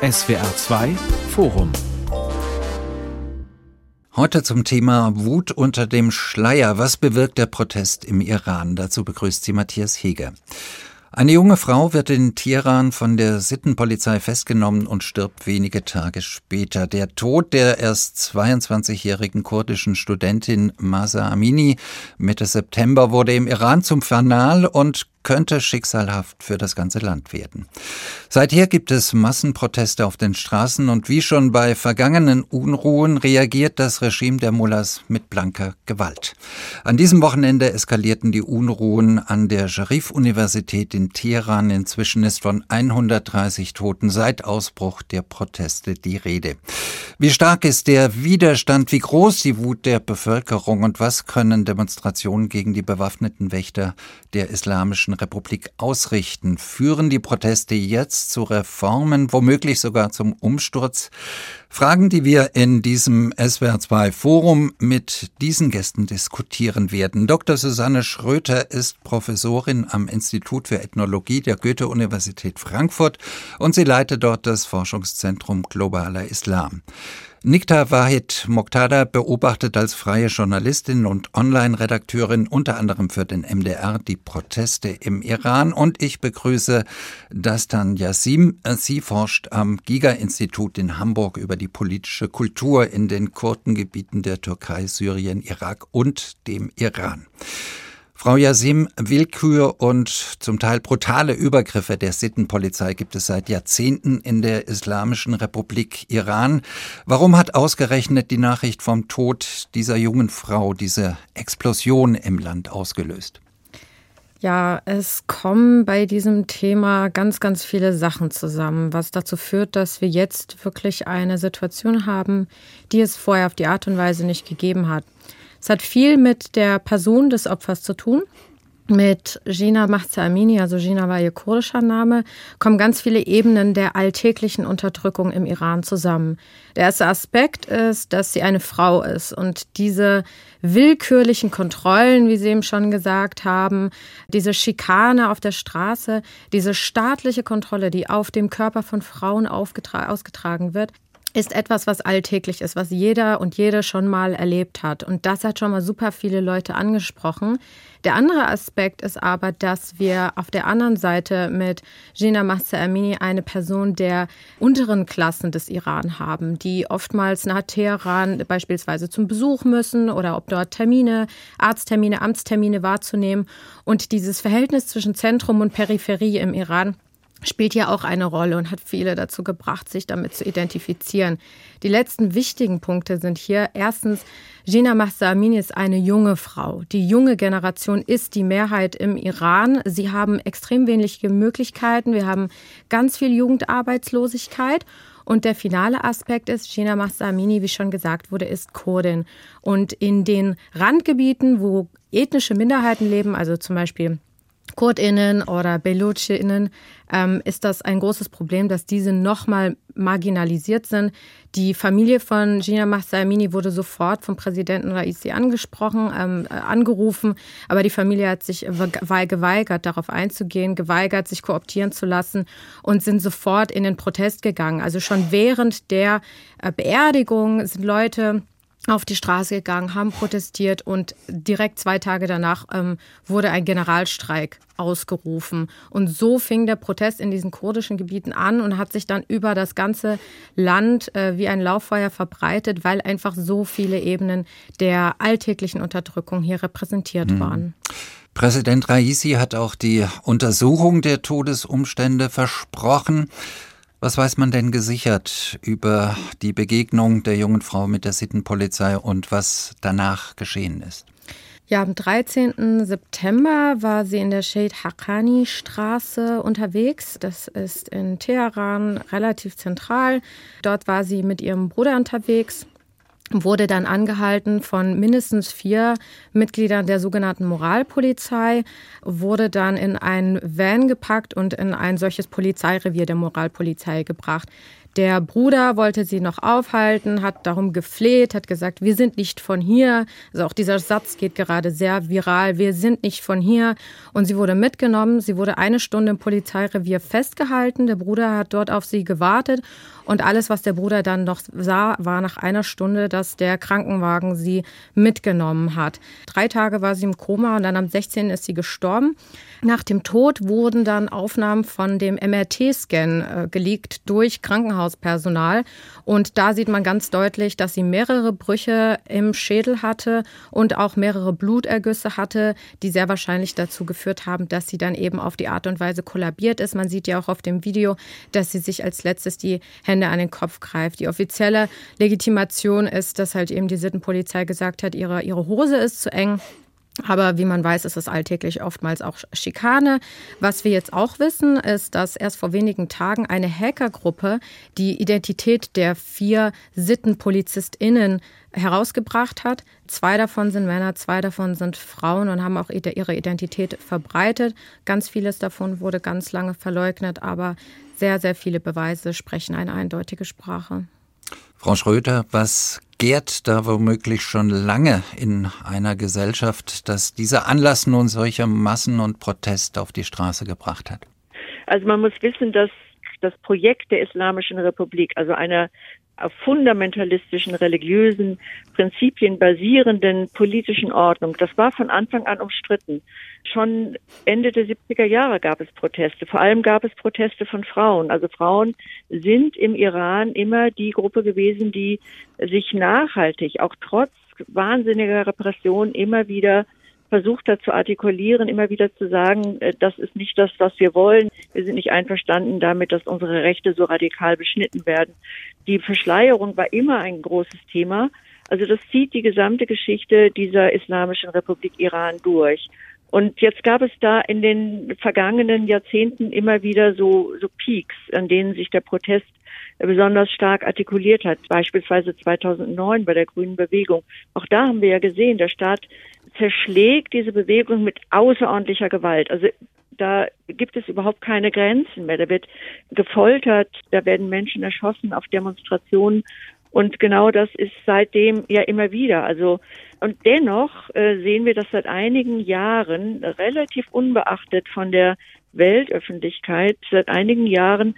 SWR 2 Forum Heute zum Thema Wut unter dem Schleier. Was bewirkt der Protest im Iran? Dazu begrüßt sie Matthias Heger. Eine junge Frau wird in Teheran von der Sittenpolizei festgenommen und stirbt wenige Tage später. Der Tod der erst 22-jährigen kurdischen Studentin Masa Amini Mitte September wurde im Iran zum Fanal und könnte schicksalhaft für das ganze Land werden. Seither gibt es Massenproteste auf den Straßen und wie schon bei vergangenen Unruhen reagiert das Regime der Mullahs mit blanker Gewalt. An diesem Wochenende eskalierten die Unruhen an der Sharif-Universität in Teheran. Inzwischen ist von 130 Toten seit Ausbruch der Proteste die Rede. Wie stark ist der Widerstand, wie groß die Wut der Bevölkerung und was können Demonstrationen gegen die bewaffneten Wächter der islamischen Republik ausrichten? Führen die Proteste jetzt zu Reformen, womöglich sogar zum Umsturz? Fragen, die wir in diesem SWR2 Forum mit diesen Gästen diskutieren werden. Dr. Susanne Schröter ist Professorin am Institut für Ethnologie der Goethe-Universität Frankfurt und sie leitet dort das Forschungszentrum Globaler Islam. Nikta Wahid Moktada beobachtet als freie Journalistin und Online-Redakteurin unter anderem für den MDR die Proteste im Iran und ich begrüße Dastan Yassim. Sie forscht am Giga-Institut in Hamburg über die politische Kultur in den Kurdengebieten der Türkei, Syrien, Irak und dem Iran. Frau Yasim, Willkür und zum Teil brutale Übergriffe der Sittenpolizei gibt es seit Jahrzehnten in der Islamischen Republik Iran. Warum hat ausgerechnet die Nachricht vom Tod dieser jungen Frau diese Explosion im Land ausgelöst? Ja, es kommen bei diesem Thema ganz, ganz viele Sachen zusammen, was dazu führt, dass wir jetzt wirklich eine Situation haben, die es vorher auf die Art und Weise nicht gegeben hat. Es hat viel mit der Person des Opfers zu tun. Mit Gina Mahza Amini, also Gina war ihr kurdischer Name, kommen ganz viele Ebenen der alltäglichen Unterdrückung im Iran zusammen. Der erste Aspekt ist, dass sie eine Frau ist und diese willkürlichen Kontrollen, wie Sie eben schon gesagt haben, diese Schikane auf der Straße, diese staatliche Kontrolle, die auf dem Körper von Frauen ausgetragen wird, ist etwas, was alltäglich ist, was jeder und jede schon mal erlebt hat. Und das hat schon mal super viele Leute angesprochen. Der andere Aspekt ist aber, dass wir auf der anderen Seite mit Gina Mahsa Amini eine Person der unteren Klassen des Iran haben, die oftmals nach Teheran beispielsweise zum Besuch müssen oder ob dort Termine, Arzttermine, Amtstermine wahrzunehmen. Und dieses Verhältnis zwischen Zentrum und Peripherie im Iran spielt hier auch eine Rolle und hat viele dazu gebracht, sich damit zu identifizieren. Die letzten wichtigen Punkte sind hier erstens, Gina Mahsa Amini ist eine junge Frau. Die junge Generation ist die Mehrheit im Iran. Sie haben extrem wenige Möglichkeiten. Wir haben ganz viel Jugendarbeitslosigkeit. Und der finale Aspekt ist, Gina Mahsa Amini, wie schon gesagt wurde, ist Kurdin. Und in den Randgebieten, wo ethnische Minderheiten leben, also zum Beispiel KurdInnen oder BeluchInnen ähm, ist das ein großes Problem, dass diese nochmal marginalisiert sind. Die Familie von Gina Mahsa Amini wurde sofort vom Präsidenten Raisi angesprochen, ähm, äh, angerufen, aber die Familie hat sich geweigert, darauf einzugehen, geweigert, sich kooptieren zu lassen und sind sofort in den Protest gegangen. Also schon während der äh, Beerdigung sind Leute auf die Straße gegangen, haben protestiert und direkt zwei Tage danach ähm, wurde ein Generalstreik ausgerufen. Und so fing der Protest in diesen kurdischen Gebieten an und hat sich dann über das ganze Land äh, wie ein Lauffeuer verbreitet, weil einfach so viele Ebenen der alltäglichen Unterdrückung hier repräsentiert mhm. waren. Präsident Raisi hat auch die Untersuchung der Todesumstände versprochen. Was weiß man denn gesichert über die Begegnung der jungen Frau mit der Sittenpolizei und was danach geschehen ist? Ja, am 13. September war sie in der Sheikh Haqqani Straße unterwegs. Das ist in Teheran relativ zentral. Dort war sie mit ihrem Bruder unterwegs wurde dann angehalten von mindestens vier Mitgliedern der sogenannten Moralpolizei, wurde dann in ein Van gepackt und in ein solches Polizeirevier der Moralpolizei gebracht. Der Bruder wollte sie noch aufhalten, hat darum gefleht, hat gesagt, wir sind nicht von hier. Also auch dieser Satz geht gerade sehr viral, wir sind nicht von hier. Und sie wurde mitgenommen, sie wurde eine Stunde im Polizeirevier festgehalten. Der Bruder hat dort auf sie gewartet und alles, was der Bruder dann noch sah, war nach einer Stunde, dass der Krankenwagen sie mitgenommen hat. Drei Tage war sie im Koma und dann am 16. ist sie gestorben. Nach dem Tod wurden dann Aufnahmen von dem MRT-Scan äh, geleakt durch Krankenhauspersonal. Und da sieht man ganz deutlich, dass sie mehrere Brüche im Schädel hatte und auch mehrere Blutergüsse hatte, die sehr wahrscheinlich dazu geführt haben, dass sie dann eben auf die Art und Weise kollabiert ist. Man sieht ja auch auf dem Video, dass sie sich als letztes die Hände an den Kopf greift. Die offizielle Legitimation ist, dass halt eben die Sittenpolizei gesagt hat, ihre, ihre Hose ist zu eng. Aber wie man weiß, ist es alltäglich oftmals auch Schikane. Was wir jetzt auch wissen, ist, dass erst vor wenigen Tagen eine Hackergruppe die Identität der vier SittenpolizistInnen herausgebracht hat. Zwei davon sind Männer, zwei davon sind Frauen und haben auch ihre Identität verbreitet. Ganz vieles davon wurde ganz lange verleugnet, aber sehr, sehr viele Beweise sprechen eine eindeutige Sprache. Frau Schröter, was gärt da womöglich schon lange in einer Gesellschaft, dass dieser Anlass nun solcher Massen und Protest auf die Straße gebracht hat? Also man muss wissen, dass das Projekt der Islamischen Republik, also einer auf fundamentalistischen, religiösen Prinzipien basierenden politischen Ordnung. Das war von Anfang an umstritten. Schon Ende der 70er Jahre gab es Proteste. Vor allem gab es Proteste von Frauen. Also Frauen sind im Iran immer die Gruppe gewesen, die sich nachhaltig, auch trotz wahnsinniger Repression immer wieder versucht hat zu artikulieren, immer wieder zu sagen, äh, das ist nicht das, was wir wollen. Wir sind nicht einverstanden damit, dass unsere Rechte so radikal beschnitten werden. Die Verschleierung war immer ein großes Thema. Also das zieht die gesamte Geschichte dieser Islamischen Republik Iran durch. Und jetzt gab es da in den vergangenen Jahrzehnten immer wieder so, so Peaks, an denen sich der Protest besonders stark artikuliert hat. Beispielsweise 2009 bei der Grünen Bewegung. Auch da haben wir ja gesehen, der Staat zerschlägt diese Bewegung mit außerordentlicher Gewalt. Also da gibt es überhaupt keine Grenzen mehr. Da wird gefoltert, da werden Menschen erschossen auf Demonstrationen. Und genau das ist seitdem ja immer wieder. Also, und dennoch äh, sehen wir, dass seit einigen Jahren relativ unbeachtet von der Weltöffentlichkeit, seit einigen Jahren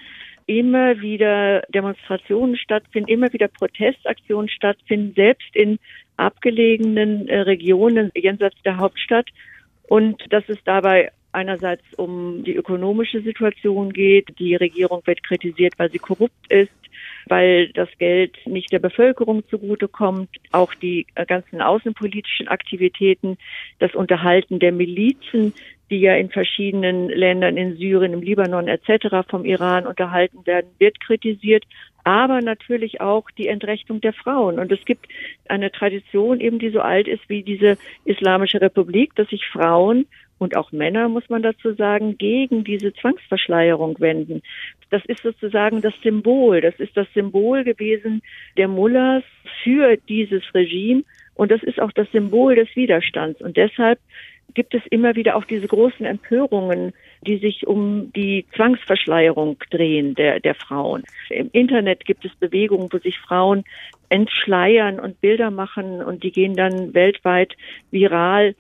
immer wieder Demonstrationen stattfinden, immer wieder Protestaktionen stattfinden, selbst in abgelegenen äh, Regionen jenseits der Hauptstadt. Und dass es dabei einerseits um die ökonomische Situation geht. Die Regierung wird kritisiert, weil sie korrupt ist, weil das Geld nicht der Bevölkerung zugutekommt. Auch die äh, ganzen außenpolitischen Aktivitäten, das Unterhalten der Milizen, die ja in verschiedenen Ländern, in Syrien, im Libanon etc. vom Iran unterhalten werden, wird kritisiert aber natürlich auch die Entrechtung der Frauen. Und es gibt eine Tradition eben, die so alt ist wie diese Islamische Republik, dass sich Frauen und auch Männer, muss man dazu sagen, gegen diese Zwangsverschleierung wenden. Das ist sozusagen das Symbol, das ist das Symbol gewesen der Mullahs für dieses Regime und das ist auch das Symbol des Widerstands. Und deshalb gibt es immer wieder auch diese großen Empörungen, die sich um die Zwangsverschleierung drehen der, der Frauen. Im Internet gibt es Bewegungen, wo sich Frauen entschleiern und Bilder machen und die gehen dann weltweit viral.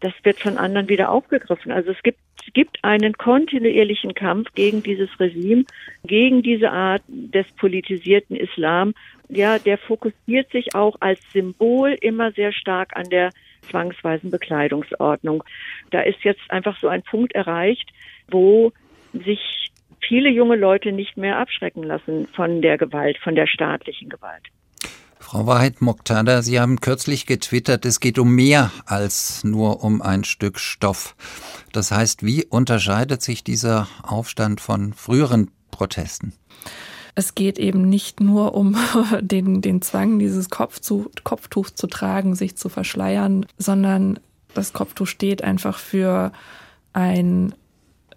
Das wird von anderen wieder aufgegriffen. Also es gibt, gibt einen kontinuierlichen Kampf gegen dieses Regime, gegen diese Art des politisierten Islam. Ja, der fokussiert sich auch als Symbol immer sehr stark an der zwangsweisen Bekleidungsordnung. Da ist jetzt einfach so ein Punkt erreicht, wo sich viele junge Leute nicht mehr abschrecken lassen von der Gewalt, von der staatlichen Gewalt. Frau Wahrheit Moktada, Sie haben kürzlich getwittert, es geht um mehr als nur um ein Stück Stoff. Das heißt, wie unterscheidet sich dieser Aufstand von früheren Protesten? Es geht eben nicht nur um den, den Zwang, dieses Kopf zu, Kopftuch zu tragen, sich zu verschleiern, sondern das Kopftuch steht einfach für ein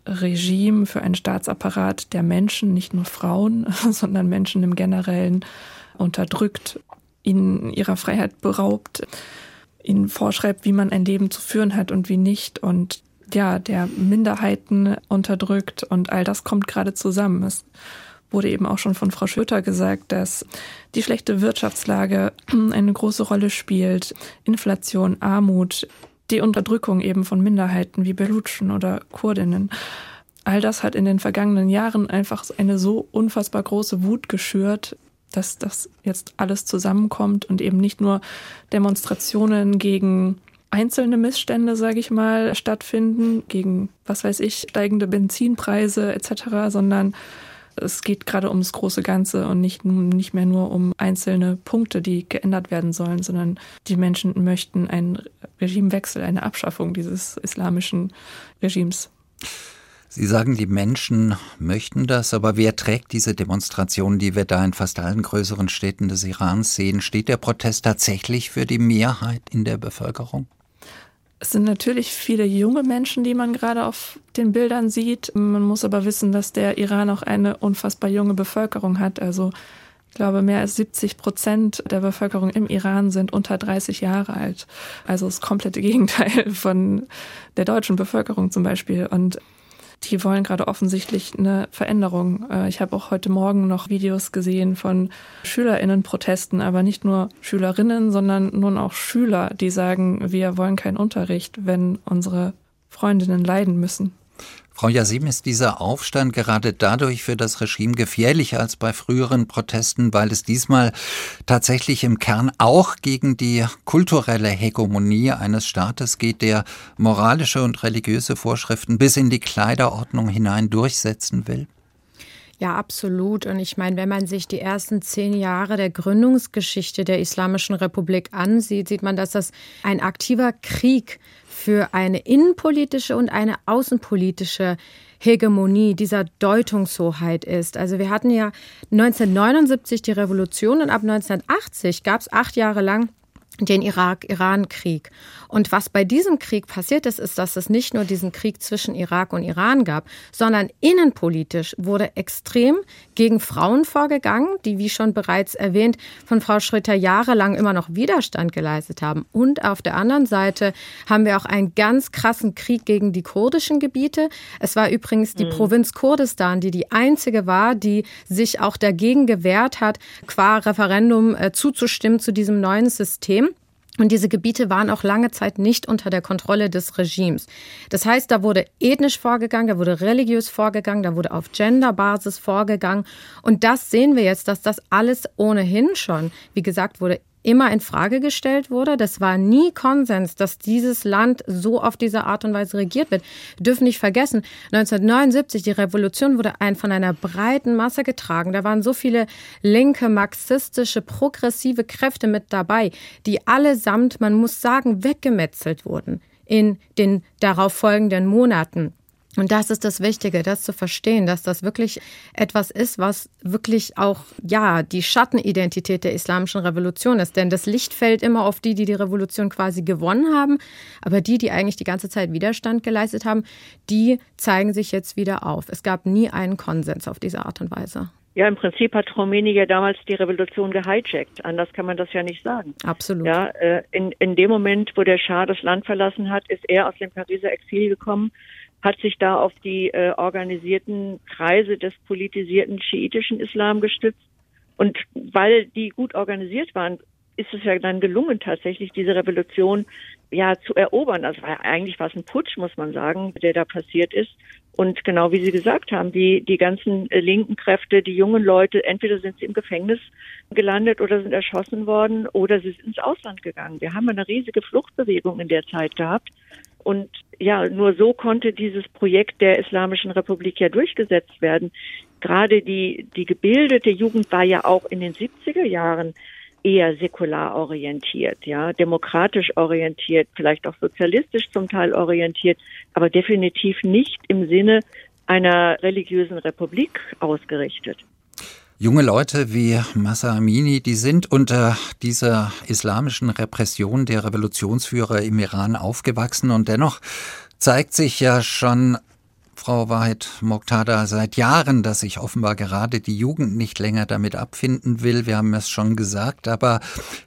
Regime, für einen Staatsapparat, der Menschen, nicht nur Frauen, sondern Menschen im Generellen unterdrückt, ihnen ihrer Freiheit beraubt, ihnen vorschreibt, wie man ein Leben zu führen hat und wie nicht und ja, der Minderheiten unterdrückt und all das kommt gerade zusammen. Es wurde eben auch schon von Frau Schöter gesagt, dass die schlechte Wirtschaftslage eine große Rolle spielt, Inflation, Armut, die Unterdrückung eben von Minderheiten wie Belutschen oder Kurdinnen. All das hat in den vergangenen Jahren einfach eine so unfassbar große Wut geschürt, dass das jetzt alles zusammenkommt und eben nicht nur Demonstrationen gegen einzelne Missstände, sage ich mal, stattfinden, gegen, was weiß ich, steigende Benzinpreise etc., sondern es geht gerade ums große Ganze und nicht, nicht mehr nur um einzelne Punkte, die geändert werden sollen, sondern die Menschen möchten einen Regimewechsel, eine Abschaffung dieses islamischen Regimes. Sie sagen, die Menschen möchten das, aber wer trägt diese Demonstrationen, die wir da in fast allen größeren Städten des Irans sehen? Steht der Protest tatsächlich für die Mehrheit in der Bevölkerung? Es sind natürlich viele junge Menschen, die man gerade auf den Bildern sieht. Man muss aber wissen, dass der Iran auch eine unfassbar junge Bevölkerung hat. Also ich glaube, mehr als 70 Prozent der Bevölkerung im Iran sind unter 30 Jahre alt. Also das komplette Gegenteil von der deutschen Bevölkerung zum Beispiel. Und die wollen gerade offensichtlich eine Veränderung. Äh, ich habe auch heute Morgen noch Videos gesehen von Schülerinnenprotesten, aber nicht nur Schülerinnen, sondern nun auch Schüler, die sagen, wir wollen keinen Unterricht, wenn unsere Freundinnen leiden müssen. Frau Yasim, ist dieser Aufstand gerade dadurch für das Regime gefährlicher als bei früheren Protesten, weil es diesmal tatsächlich im Kern auch gegen die kulturelle Hegemonie eines Staates geht, der moralische und religiöse Vorschriften bis in die Kleiderordnung hinein durchsetzen will? Ja, absolut. Und ich meine, wenn man sich die ersten zehn Jahre der Gründungsgeschichte der Islamischen Republik ansieht, sieht man, dass das ein aktiver Krieg für eine innenpolitische und eine außenpolitische Hegemonie, dieser Deutungshoheit ist. Also wir hatten ja 1979 die Revolution und ab 1980 gab es acht Jahre lang den Irak-Iran-Krieg. Und was bei diesem Krieg passiert ist, ist, dass es nicht nur diesen Krieg zwischen Irak und Iran gab, sondern innenpolitisch wurde extrem gegen Frauen vorgegangen, die, wie schon bereits erwähnt, von Frau Schröter jahrelang immer noch Widerstand geleistet haben. Und auf der anderen Seite haben wir auch einen ganz krassen Krieg gegen die kurdischen Gebiete. Es war übrigens die mhm. Provinz Kurdistan, die die einzige war, die sich auch dagegen gewehrt hat, qua Referendum äh, zuzustimmen zu diesem neuen System. Und diese Gebiete waren auch lange Zeit nicht unter der Kontrolle des Regimes. Das heißt, da wurde ethnisch vorgegangen, da wurde religiös vorgegangen, da wurde auf Genderbasis vorgegangen. Und das sehen wir jetzt, dass das alles ohnehin schon, wie gesagt, wurde immer in Frage gestellt wurde. Das war nie Konsens, dass dieses Land so auf diese Art und Weise regiert wird. Wir dürfen nicht vergessen, 1979, die Revolution wurde ein, von einer breiten Masse getragen. Da waren so viele linke, marxistische, progressive Kräfte mit dabei, die allesamt, man muss sagen, weggemetzelt wurden in den darauf folgenden Monaten. Und das ist das Wichtige, das zu verstehen, dass das wirklich etwas ist, was wirklich auch, ja, die Schattenidentität der islamischen Revolution ist. Denn das Licht fällt immer auf die, die die Revolution quasi gewonnen haben. Aber die, die eigentlich die ganze Zeit Widerstand geleistet haben, die zeigen sich jetzt wieder auf. Es gab nie einen Konsens auf diese Art und Weise. Ja, im Prinzip hat Khomeini ja damals die Revolution gehijackt. Anders kann man das ja nicht sagen. Absolut. Ja, äh, in, in dem Moment, wo der Schah das Land verlassen hat, ist er aus dem Pariser Exil gekommen hat sich da auf die äh, organisierten Kreise des politisierten schiitischen Islam gestützt. Und weil die gut organisiert waren, ist es ja dann gelungen, tatsächlich diese Revolution ja zu erobern. Also eigentlich war es ein Putsch, muss man sagen, der da passiert ist. Und genau wie Sie gesagt haben, die, die ganzen äh, linken Kräfte, die jungen Leute, entweder sind sie im Gefängnis gelandet oder sind erschossen worden oder sie sind ins Ausland gegangen. Wir haben eine riesige Fluchtbewegung in der Zeit gehabt. Und ja, nur so konnte dieses Projekt der Islamischen Republik ja durchgesetzt werden. Gerade die, die gebildete Jugend war ja auch in den 70er Jahren eher säkular orientiert, ja, demokratisch orientiert, vielleicht auch sozialistisch zum Teil orientiert, aber definitiv nicht im Sinne einer religiösen Republik ausgerichtet. Junge Leute wie Massa Amini, die sind unter dieser islamischen Repression der Revolutionsführer im Iran aufgewachsen und dennoch zeigt sich ja schon Frau Wahrheit Moktada seit Jahren, dass sich offenbar gerade die Jugend nicht länger damit abfinden will. Wir haben es schon gesagt, aber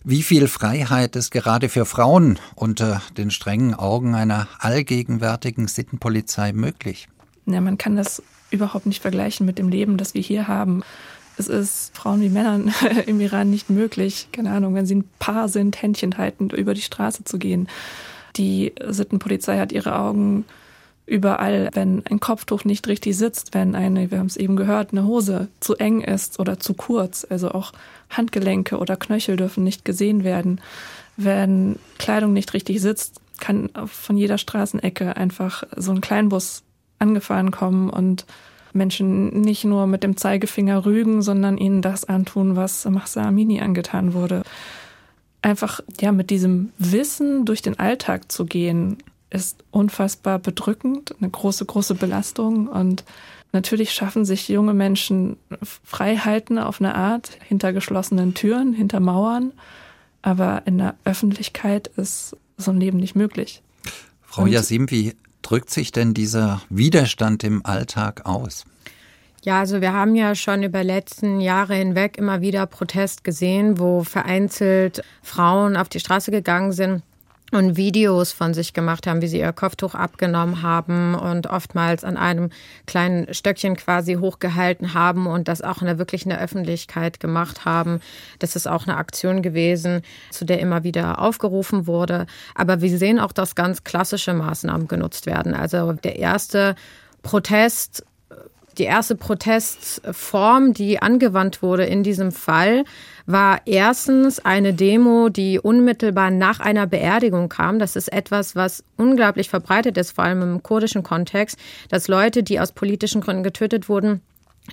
wie viel Freiheit ist gerade für Frauen unter den strengen Augen einer allgegenwärtigen Sittenpolizei möglich? ja, man kann das überhaupt nicht vergleichen mit dem Leben, das wir hier haben. Es ist Frauen wie Männern im Iran nicht möglich, keine Ahnung, wenn sie ein Paar sind, Händchen haltend über die Straße zu gehen. Die Sittenpolizei hat ihre Augen überall, wenn ein Kopftuch nicht richtig sitzt, wenn eine, wir haben es eben gehört, eine Hose zu eng ist oder zu kurz, also auch Handgelenke oder Knöchel dürfen nicht gesehen werden. Wenn Kleidung nicht richtig sitzt, kann von jeder Straßenecke einfach so ein Kleinbus angefahren kommen und Menschen nicht nur mit dem Zeigefinger rügen, sondern ihnen das antun, was Mahsa Amini angetan wurde. Einfach ja mit diesem Wissen durch den Alltag zu gehen, ist unfassbar bedrückend, eine große, große Belastung. Und natürlich schaffen sich junge Menschen Freiheiten auf eine Art hinter geschlossenen Türen, hinter Mauern. Aber in der Öffentlichkeit ist so ein Leben nicht möglich. Frau Yasim, wie drückt sich denn dieser Widerstand im Alltag aus? Ja, also wir haben ja schon über letzten Jahre hinweg immer wieder Protest gesehen, wo vereinzelt Frauen auf die Straße gegangen sind und Videos von sich gemacht haben, wie sie ihr Kopftuch abgenommen haben und oftmals an einem kleinen Stöckchen quasi hochgehalten haben und das auch in der wirklich in der Öffentlichkeit gemacht haben. Das ist auch eine Aktion gewesen, zu der immer wieder aufgerufen wurde. Aber wir sehen auch, dass ganz klassische Maßnahmen genutzt werden. Also der erste Protest die erste Protestform, die angewandt wurde in diesem Fall, war erstens eine Demo, die unmittelbar nach einer Beerdigung kam. Das ist etwas, was unglaublich verbreitet ist, vor allem im kurdischen Kontext, dass Leute, die aus politischen Gründen getötet wurden,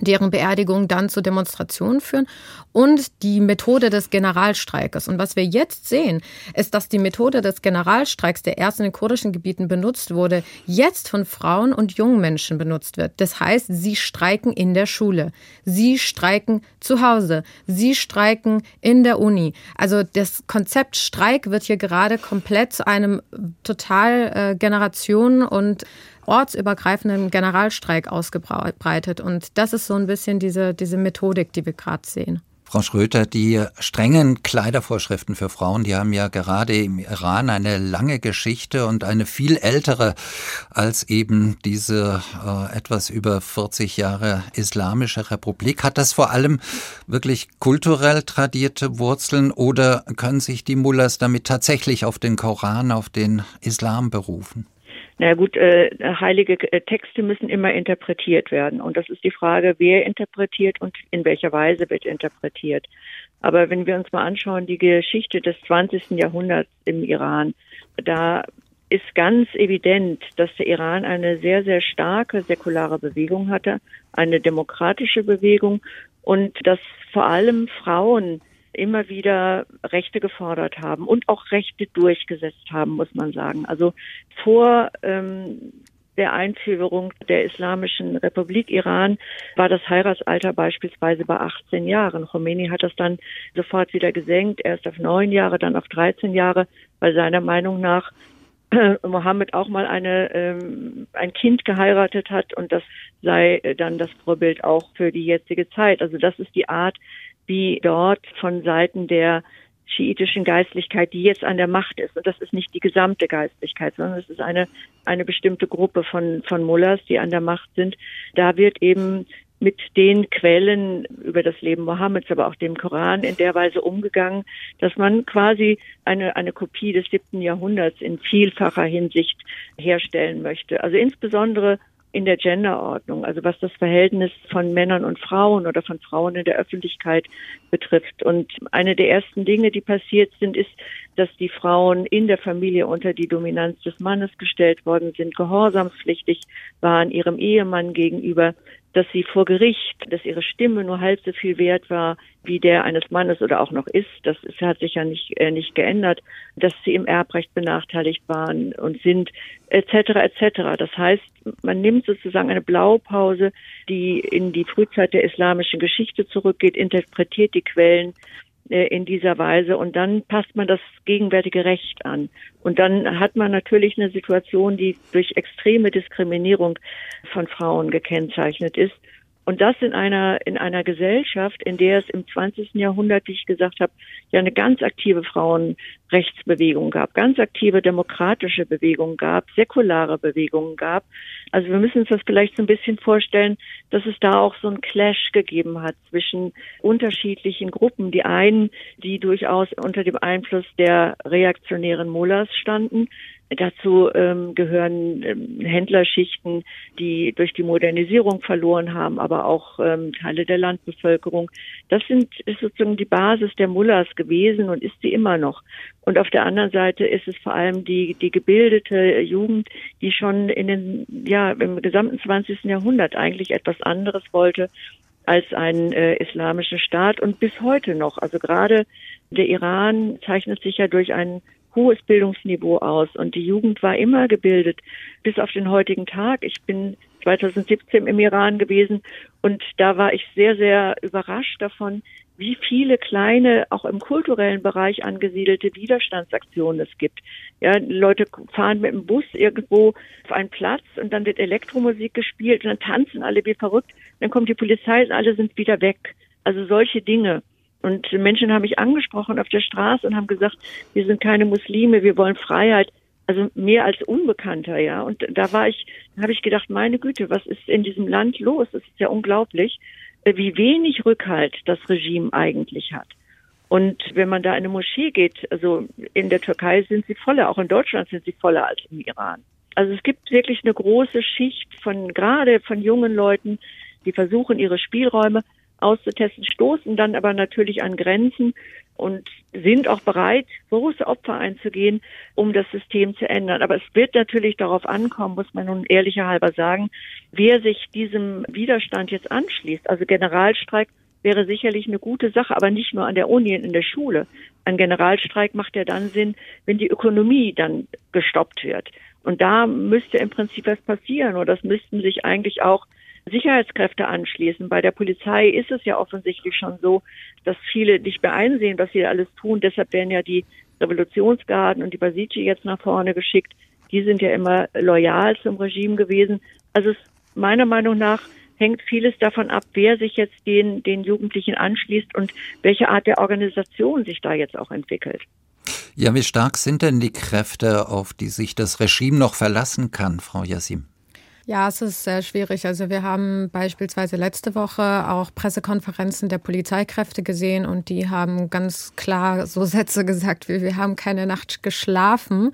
deren Beerdigung dann zu Demonstrationen führen und die Methode des Generalstreikes. Und was wir jetzt sehen, ist, dass die Methode des Generalstreiks, der erst in den kurdischen Gebieten benutzt wurde, jetzt von Frauen und jungen Menschen benutzt wird. Das heißt, sie streiken in der Schule, sie streiken zu Hause, sie streiken in der Uni. Also das Konzept Streik wird hier gerade komplett zu einem total äh, Generationen und ortsübergreifenden Generalstreik ausgebreitet. Und das ist so ein bisschen diese, diese Methodik, die wir gerade sehen. Frau Schröter, die strengen Kleidervorschriften für Frauen, die haben ja gerade im Iran eine lange Geschichte und eine viel ältere als eben diese äh, etwas über 40 Jahre islamische Republik. Hat das vor allem wirklich kulturell tradierte Wurzeln oder können sich die Mullahs damit tatsächlich auf den Koran, auf den Islam berufen? Na gut, äh, heilige äh, Texte müssen immer interpretiert werden. Und das ist die Frage, wer interpretiert und in welcher Weise wird interpretiert. Aber wenn wir uns mal anschauen, die Geschichte des 20. Jahrhunderts im Iran, da ist ganz evident, dass der Iran eine sehr, sehr starke säkulare Bewegung hatte, eine demokratische Bewegung und dass vor allem Frauen immer wieder Rechte gefordert haben und auch Rechte durchgesetzt haben, muss man sagen. Also vor ähm, der Einführung der Islamischen Republik Iran war das Heiratsalter beispielsweise bei 18 Jahren. Khomeini hat das dann sofort wieder gesenkt, erst auf neun Jahre, dann auf 13 Jahre, weil seiner Meinung nach Mohammed auch mal eine, ähm, ein Kind geheiratet hat und das sei dann das Vorbild auch für die jetzige Zeit. Also das ist die Art, wie dort von Seiten der schiitischen Geistlichkeit, die jetzt an der Macht ist. Und das ist nicht die gesamte Geistlichkeit, sondern es ist eine, eine bestimmte Gruppe von, von Mullahs, die an der Macht sind. Da wird eben mit den Quellen über das Leben Mohammeds, aber auch dem Koran in der Weise umgegangen, dass man quasi eine, eine Kopie des siebten Jahrhunderts in vielfacher Hinsicht herstellen möchte. Also insbesondere in der Genderordnung, also was das Verhältnis von Männern und Frauen oder von Frauen in der Öffentlichkeit betrifft. Und eine der ersten Dinge, die passiert sind, ist, dass die Frauen in der Familie unter die Dominanz des Mannes gestellt worden sind, gehorsamspflichtig waren ihrem Ehemann gegenüber, dass sie vor Gericht, dass ihre Stimme nur halb so viel wert war wie der eines Mannes oder auch noch ist. Das ist, hat sich ja nicht, äh, nicht geändert, dass sie im Erbrecht benachteiligt waren und sind, etc. etc. Das heißt, man nimmt sozusagen eine Blaupause, die in die Frühzeit der islamischen Geschichte zurückgeht, interpretiert die Quellen in dieser Weise und dann passt man das gegenwärtige Recht an. Und dann hat man natürlich eine Situation, die durch extreme Diskriminierung von Frauen gekennzeichnet ist. Und das in einer, in einer Gesellschaft, in der es im 20. Jahrhundert, wie ich gesagt habe, ja eine ganz aktive Frauenrechtsbewegung gab, ganz aktive demokratische Bewegungen gab, säkulare Bewegungen gab. Also wir müssen uns das vielleicht so ein bisschen vorstellen, dass es da auch so ein Clash gegeben hat zwischen unterschiedlichen Gruppen. Die einen, die durchaus unter dem Einfluss der reaktionären Mullahs standen, Dazu ähm, gehören ähm, Händlerschichten, die durch die Modernisierung verloren haben, aber auch ähm, Teile der Landbevölkerung. Das sind, ist sozusagen die Basis der Mullahs gewesen und ist sie immer noch. Und auf der anderen Seite ist es vor allem die, die gebildete Jugend, die schon in den, ja, im gesamten 20. Jahrhundert eigentlich etwas anderes wollte als einen äh, islamischen Staat und bis heute noch. Also gerade der Iran zeichnet sich ja durch einen hohes Bildungsniveau aus und die Jugend war immer gebildet bis auf den heutigen Tag. Ich bin 2017 im Iran gewesen und da war ich sehr, sehr überrascht davon, wie viele kleine, auch im kulturellen Bereich angesiedelte Widerstandsaktionen es gibt. Ja, Leute fahren mit dem Bus irgendwo auf einen Platz und dann wird Elektromusik gespielt und dann tanzen alle wie verrückt. Dann kommt die Polizei und alle sind wieder weg. Also solche Dinge. Und Menschen haben mich angesprochen auf der Straße und haben gesagt, wir sind keine Muslime, wir wollen Freiheit. Also mehr als Unbekannter, ja. Und da war ich, da habe ich gedacht, meine Güte, was ist in diesem Land los? Es ist ja unglaublich, äh, wie wenig Rückhalt das Regime eigentlich hat. Und wenn man da in eine Moschee geht, also in der Türkei sind sie voller, auch in Deutschland sind sie voller als im Iran. Also es gibt wirklich eine große Schicht von, gerade von jungen Leuten, die versuchen, ihre Spielräume auszutesten, stoßen dann aber natürlich an Grenzen und sind auch bereit, große Opfer einzugehen, um das System zu ändern. Aber es wird natürlich darauf ankommen, muss man nun ehrlicher halber sagen, wer sich diesem Widerstand jetzt anschließt. Also Generalstreik wäre sicherlich eine gute Sache, aber nicht nur an der Uni und in der Schule. Ein Generalstreik macht ja dann Sinn, wenn die Ökonomie dann gestoppt wird. Und da müsste im Prinzip was passieren oder das müssten sich eigentlich auch Sicherheitskräfte anschließen. Bei der Polizei ist es ja offensichtlich schon so, dass viele nicht mehr einsehen, was sie alles tun. Deshalb werden ja die Revolutionsgarden und die Basiji jetzt nach vorne geschickt. Die sind ja immer loyal zum Regime gewesen. Also es, meiner Meinung nach hängt vieles davon ab, wer sich jetzt den, den Jugendlichen anschließt und welche Art der Organisation sich da jetzt auch entwickelt. Ja, wie stark sind denn die Kräfte, auf die sich das Regime noch verlassen kann, Frau Yassim? Ja, es ist sehr schwierig. Also wir haben beispielsweise letzte Woche auch Pressekonferenzen der Polizeikräfte gesehen und die haben ganz klar so Sätze gesagt wie wir haben keine Nacht geschlafen.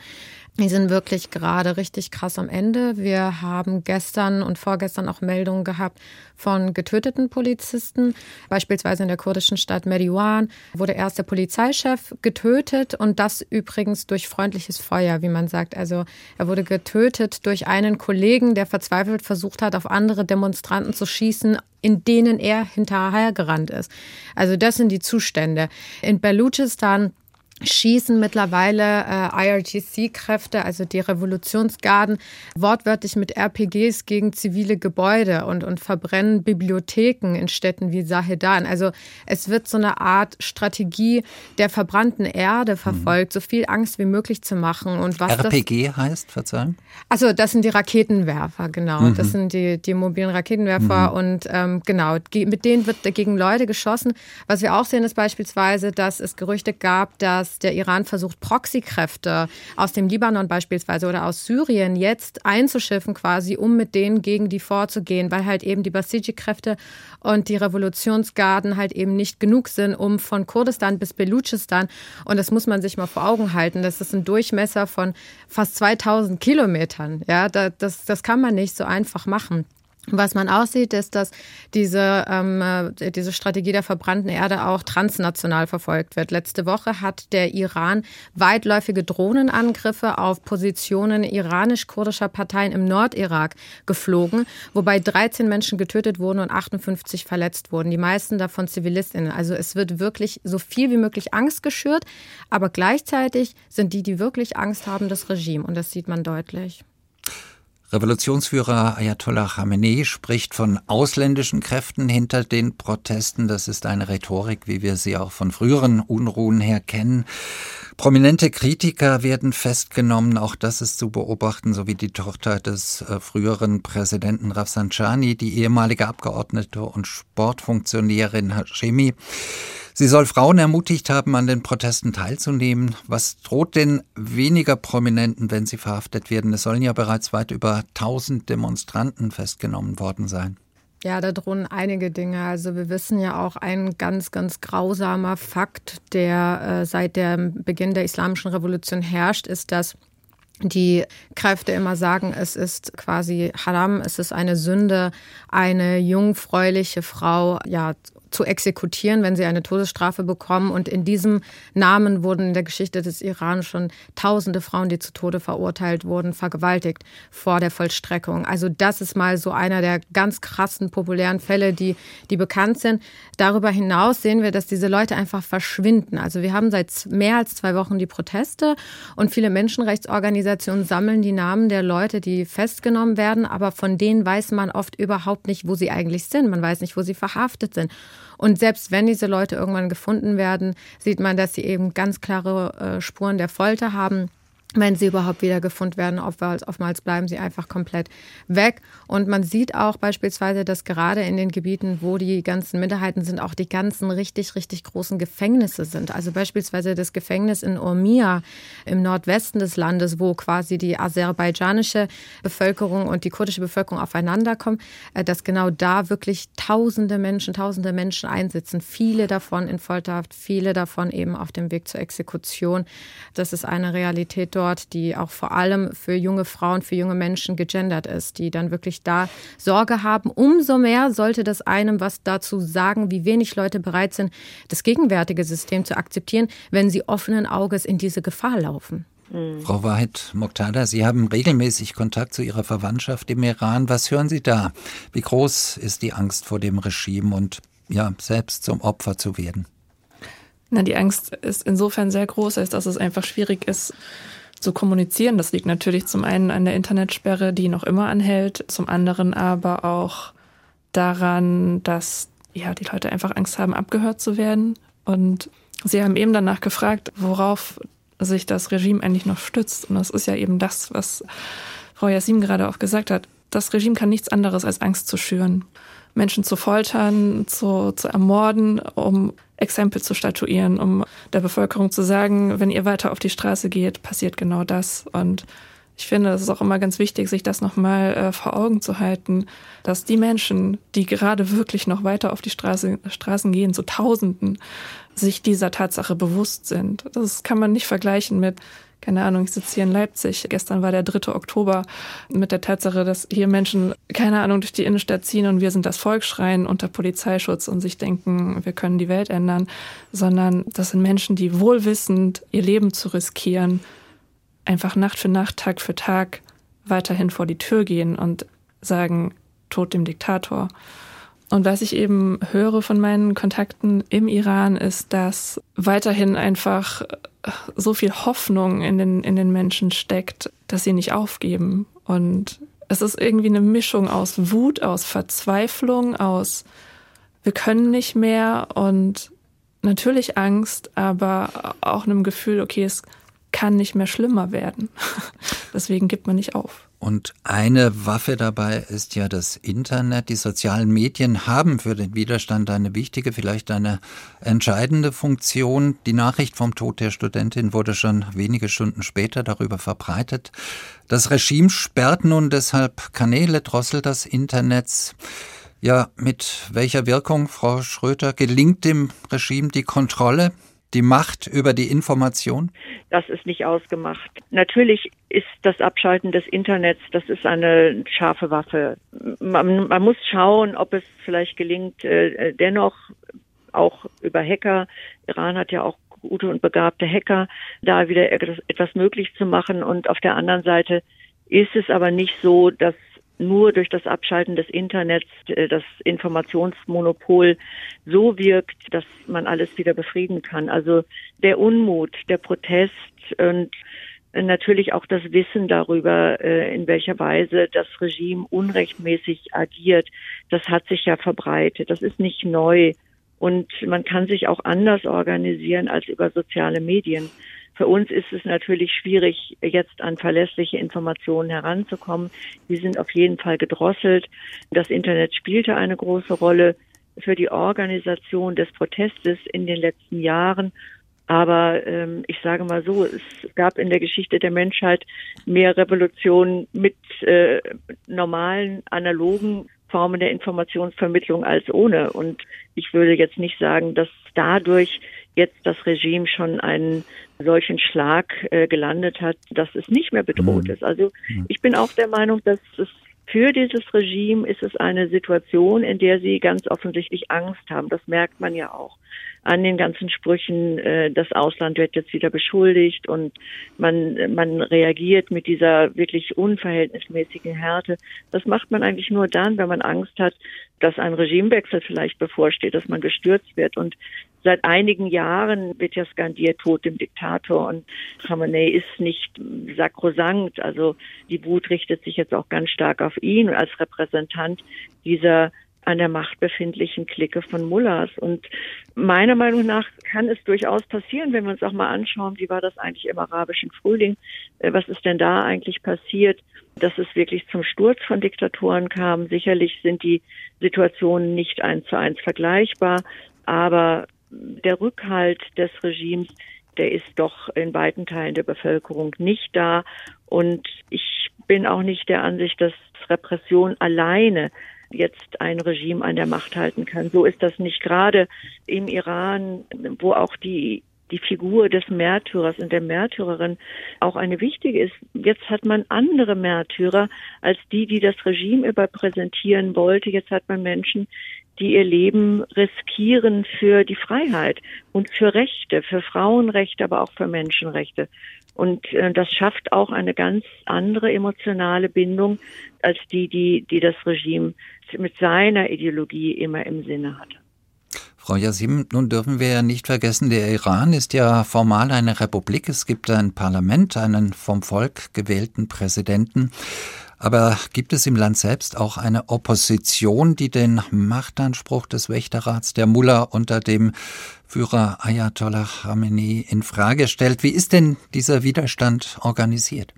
Die sind wirklich gerade richtig krass am Ende. Wir haben gestern und vorgestern auch Meldungen gehabt von getöteten Polizisten. Beispielsweise in der kurdischen Stadt Mediwan wurde erst der Polizeichef getötet und das übrigens durch freundliches Feuer, wie man sagt. Also er wurde getötet durch einen Kollegen, der verzweifelt versucht hat, auf andere Demonstranten zu schießen, in denen er hinterhergerannt ist. Also das sind die Zustände. In Baluchistan schießen mittlerweile äh, IRGC-Kräfte, also die Revolutionsgarden, wortwörtlich mit RPGs gegen zivile Gebäude und, und verbrennen Bibliotheken in Städten wie Sahedan. Also es wird so eine Art Strategie der verbrannten Erde verfolgt, mhm. so viel Angst wie möglich zu machen. Und was RPG das, heißt, verzeihen? Also das sind die Raketenwerfer, genau. Mhm. Das sind die, die mobilen Raketenwerfer mhm. und ähm, genau, mit denen wird gegen Leute geschossen. Was wir auch sehen, ist beispielsweise, dass es Gerüchte gab, dass der Iran versucht, Proxykräfte aus dem Libanon beispielsweise oder aus Syrien jetzt einzuschiffen, quasi, um mit denen gegen die vorzugehen, weil halt eben die Basiji-Kräfte und die Revolutionsgarden halt eben nicht genug sind, um von Kurdistan bis Belutschistan, und das muss man sich mal vor Augen halten, das ist ein Durchmesser von fast 2000 Kilometern. Ja, das, das kann man nicht so einfach machen. Was man aussieht, ist, dass diese, ähm, äh, diese Strategie der verbrannten Erde auch transnational verfolgt wird. Letzte Woche hat der Iran weitläufige Drohnenangriffe auf Positionen iranisch-kurdischer Parteien im Nordirak geflogen, wobei 13 Menschen getötet wurden und 58 verletzt wurden. Die meisten davon Zivilistinnen. Also es wird wirklich so viel wie möglich Angst geschürt, aber gleichzeitig sind die, die wirklich Angst haben, das Regime. Und das sieht man deutlich. Revolutionsführer Ayatollah Khamenei spricht von ausländischen Kräften hinter den Protesten. Das ist eine Rhetorik, wie wir sie auch von früheren Unruhen her kennen. Prominente Kritiker werden festgenommen, auch das ist zu beobachten, sowie die Tochter des äh, früheren Präsidenten Rafsanjani, die ehemalige Abgeordnete und Sportfunktionärin Hashemi. Sie soll Frauen ermutigt haben, an den Protesten teilzunehmen. Was droht den weniger Prominenten, wenn sie verhaftet werden? Es sollen ja bereits weit über 1000 Demonstranten festgenommen worden sein. Ja, da drohen einige Dinge. Also wir wissen ja auch ein ganz, ganz grausamer Fakt, der äh, seit dem Beginn der Islamischen Revolution herrscht, ist, dass die Kräfte immer sagen, es ist quasi Haram, es ist eine Sünde, eine jungfräuliche Frau ja zu exekutieren, wenn sie eine Todesstrafe bekommen. Und in diesem Namen wurden in der Geschichte des Iran schon tausende Frauen, die zu Tode verurteilt wurden, vergewaltigt vor der Vollstreckung. Also das ist mal so einer der ganz krassen populären Fälle, die, die bekannt sind. Darüber hinaus sehen wir, dass diese Leute einfach verschwinden. Also wir haben seit mehr als zwei Wochen die Proteste und viele Menschenrechtsorganisationen sammeln die Namen der Leute, die festgenommen werden, aber von denen weiß man oft überhaupt nicht, wo sie eigentlich sind. Man weiß nicht, wo sie verhaftet sind. Und selbst wenn diese Leute irgendwann gefunden werden, sieht man, dass sie eben ganz klare äh, Spuren der Folter haben wenn sie überhaupt wiedergefunden werden. Oftmals, bleiben sie einfach komplett weg. Und man sieht auch beispielsweise, dass gerade in den Gebieten, wo die ganzen Minderheiten sind, auch die ganzen richtig, richtig großen Gefängnisse sind. Also beispielsweise das Gefängnis in Urmia im Nordwesten des Landes, wo quasi die aserbaidschanische Bevölkerung und die kurdische Bevölkerung aufeinander kommen, äh, dass genau da wirklich tausende Menschen, tausende Menschen einsitzen. Viele davon in Folterhaft, viele davon eben auf dem Weg zur Exekution. Das ist eine Realität dort dort, die auch vor allem für junge Frauen, für junge Menschen gegendert ist, die dann wirklich da Sorge haben. Umso mehr sollte das einem was dazu sagen, wie wenig Leute bereit sind, das gegenwärtige System zu akzeptieren, wenn sie offenen Auges in diese Gefahr laufen. Mhm. Frau Wahid Mokhtada, Sie haben regelmäßig Kontakt zu Ihrer Verwandtschaft im Iran. Was hören Sie da? Wie groß ist die Angst vor dem Regime und ja, selbst zum Opfer zu werden? Na, die Angst ist insofern sehr groß, als dass es einfach schwierig ist, zu kommunizieren. Das liegt natürlich zum einen an der Internetsperre, die noch immer anhält, zum anderen aber auch daran, dass ja die Leute einfach Angst haben, abgehört zu werden. Und sie haben eben danach gefragt, worauf sich das Regime eigentlich noch stützt. Und das ist ja eben das, was Frau Yassim gerade auch gesagt hat. Das Regime kann nichts anderes als Angst zu schüren. Menschen zu foltern, zu, zu ermorden, um Exempel zu statuieren, um der Bevölkerung zu sagen, wenn ihr weiter auf die Straße geht, passiert genau das. Und ich finde, es ist auch immer ganz wichtig, sich das nochmal äh, vor Augen zu halten, dass die Menschen, die gerade wirklich noch weiter auf die Straße, Straßen gehen, zu Tausenden, sich dieser Tatsache bewusst sind. Das kann man nicht vergleichen mit keine Ahnung, ich sitze hier in Leipzig. Gestern war der 3. Oktober mit der Tatsache, dass hier Menschen, keine Ahnung, durch die Innenstadt ziehen und wir sind das Volk schreien unter Polizeischutz und sich denken, wir können die Welt ändern, sondern das sind Menschen, die wohlwissend ihr Leben zu riskieren, einfach Nacht für Nacht, Tag für Tag weiterhin vor die Tür gehen und sagen, Tod dem Diktator. Und was ich eben höre von meinen Kontakten im Iran ist, dass weiterhin einfach so viel Hoffnung in den, in den Menschen steckt, dass sie nicht aufgeben. Und es ist irgendwie eine Mischung aus Wut, aus Verzweiflung, aus wir können nicht mehr und natürlich Angst, aber auch einem Gefühl, okay, es kann nicht mehr schlimmer werden. Deswegen gibt man nicht auf. Und eine Waffe dabei ist ja das Internet. Die sozialen Medien haben für den Widerstand eine wichtige, vielleicht eine entscheidende Funktion. Die Nachricht vom Tod der Studentin wurde schon wenige Stunden später darüber verbreitet. Das Regime sperrt nun deshalb Kanäle, drosselt das Internet. Ja, mit welcher Wirkung, Frau Schröter, gelingt dem Regime die Kontrolle die Macht über die Information? Das ist nicht ausgemacht. Natürlich ist das Abschalten des Internets, das ist eine scharfe Waffe. Man, man muss schauen, ob es vielleicht gelingt, äh, dennoch auch über Hacker, Iran hat ja auch gute und begabte Hacker, da wieder etwas möglich zu machen. Und auf der anderen Seite ist es aber nicht so, dass nur durch das Abschalten des Internets äh, das Informationsmonopol so wirkt, dass man alles wieder befrieden kann. Also der Unmut, der Protest und natürlich auch das Wissen darüber, äh, in welcher Weise das Regime unrechtmäßig agiert, das hat sich ja verbreitet. Das ist nicht neu. Und man kann sich auch anders organisieren als über soziale Medien. Für uns ist es natürlich schwierig, jetzt an verlässliche Informationen heranzukommen. Die sind auf jeden Fall gedrosselt. Das Internet spielte eine große Rolle für die Organisation des Protestes in den letzten Jahren. Aber ähm, ich sage mal so, es gab in der Geschichte der Menschheit mehr Revolutionen mit äh, normalen, analogen Formen der Informationsvermittlung als ohne. Und ich würde jetzt nicht sagen, dass dadurch jetzt das Regime schon einen solchen Schlag äh, gelandet hat, dass es nicht mehr bedroht mhm. ist. Also mhm. ich bin auch der Meinung, dass es für dieses Regime ist es eine Situation, in der sie ganz offensichtlich Angst haben. Das merkt man ja auch an den ganzen Sprüchen, äh, das Ausland wird jetzt wieder beschuldigt und man, man reagiert mit dieser wirklich unverhältnismäßigen Härte. Das macht man eigentlich nur dann, wenn man Angst hat, dass ein Regimewechsel vielleicht bevorsteht, dass man gestürzt wird. Und seit einigen Jahren wird ja skandiert, Tod dem Diktator und Khamenei ist nicht sakrosankt. Also die Wut richtet sich jetzt auch ganz stark auf ihn als Repräsentant dieser an der Macht befindlichen Clique von Mullahs. Und meiner Meinung nach kann es durchaus passieren, wenn wir uns auch mal anschauen, wie war das eigentlich im arabischen Frühling, äh, was ist denn da eigentlich passiert, dass es wirklich zum Sturz von Diktatoren kam. Sicherlich sind die Situationen nicht eins zu eins vergleichbar, aber der Rückhalt des Regimes, der ist doch in weiten Teilen der Bevölkerung nicht da. Und ich bin auch nicht der Ansicht, dass Repression alleine jetzt ein Regime an der Macht halten kann. So ist das nicht gerade im Iran, wo auch die die Figur des Märtyrers und der Märtyrerin auch eine wichtige ist. Jetzt hat man andere Märtyrer als die, die das Regime überpräsentieren wollte. Jetzt hat man Menschen, die ihr Leben riskieren für die Freiheit und für Rechte, für Frauenrechte, aber auch für Menschenrechte. Und äh, das schafft auch eine ganz andere emotionale Bindung als die, die, die das Regime mit seiner Ideologie immer im Sinne hatte. Frau Yassim, nun dürfen wir ja nicht vergessen, der Iran ist ja formal eine Republik. Es gibt ein Parlament, einen vom Volk gewählten Präsidenten. Aber gibt es im Land selbst auch eine Opposition, die den Machtanspruch des Wächterrats der Mullah unter dem Führer Ayatollah Khamenei in Frage stellt? Wie ist denn dieser Widerstand organisiert?